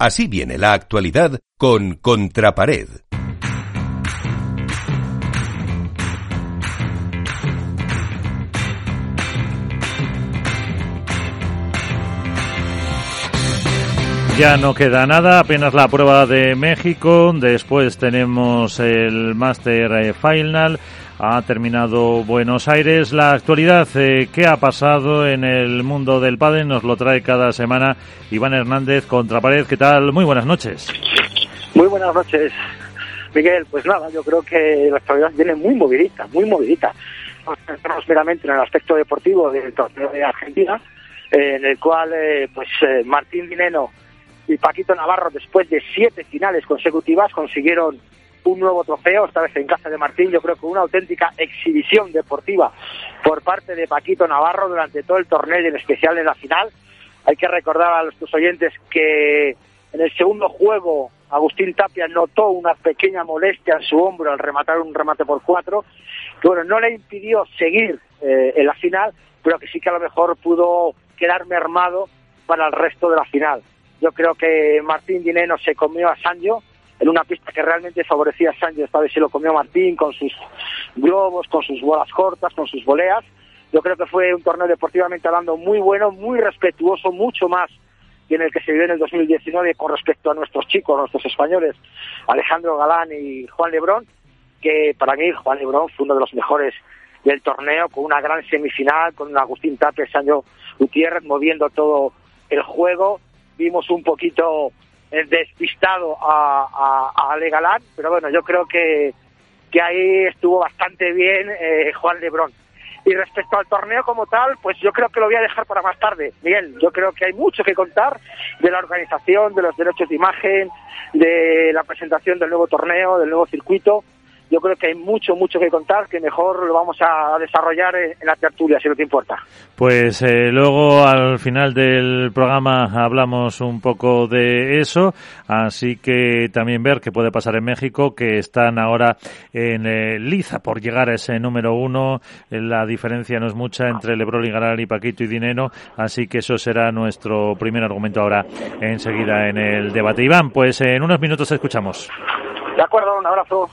Así viene la actualidad con Contrapared. Ya no queda nada, apenas la prueba de México, después tenemos el Master eh, Final, ha terminado Buenos Aires. La actualidad, eh, ¿qué ha pasado en el mundo del pádel? Nos lo trae cada semana Iván Hernández, Contrapared. ¿Qué tal? Muy buenas noches. Muy buenas noches, Miguel. Pues nada, yo creo que la actualidad viene muy movidita, muy movidita. Nos centramos meramente en el aspecto deportivo del torneo de Argentina, eh, en el cual eh, pues Martín Dineno y Paquito Navarro, después de siete finales consecutivas, consiguieron un nuevo trofeo, esta vez en casa de Martín, yo creo que una auténtica exhibición deportiva por parte de Paquito Navarro durante todo el torneo y en especial en la final. Hay que recordar a nuestros oyentes que en el segundo juego Agustín Tapia notó una pequeña molestia en su hombro al rematar un remate por cuatro, que bueno, no le impidió seguir eh, en la final, pero que sí que a lo mejor pudo quedar mermado para el resto de la final. Yo creo que Martín Dineno se comió a Sancho en una pista que realmente favorecía a Sancho. Esta vez se lo comió Martín con sus globos, con sus bolas cortas, con sus voleas. Yo creo que fue un torneo deportivamente hablando muy bueno, muy respetuoso, mucho más que en el que se vivió en el 2019 con respecto a nuestros chicos, nuestros españoles, Alejandro Galán y Juan Lebrón, que para mí Juan Lebrón fue uno de los mejores del torneo, con una gran semifinal, con Agustín Tapia Sancho Gutiérrez moviendo todo el juego vimos un poquito eh, despistado a, a, Ale Galán, pero bueno, yo creo que, que ahí estuvo bastante bien eh, Juan Lebrón. Y respecto al torneo como tal, pues yo creo que lo voy a dejar para más tarde. Bien, yo creo que hay mucho que contar de la organización, de los derechos de imagen, de la presentación del nuevo torneo, del nuevo circuito yo creo que hay mucho, mucho que contar, que mejor lo vamos a desarrollar en la tertulia, si no te importa. Pues eh, luego al final del programa hablamos un poco de eso, así que también ver qué puede pasar en México, que están ahora en eh, liza por llegar a ese número uno, la diferencia no es mucha entre Lebron y Paquito y Dinero, así que eso será nuestro primer argumento ahora enseguida en el debate. Iván, pues en unos minutos escuchamos. De acuerdo, un abrazo.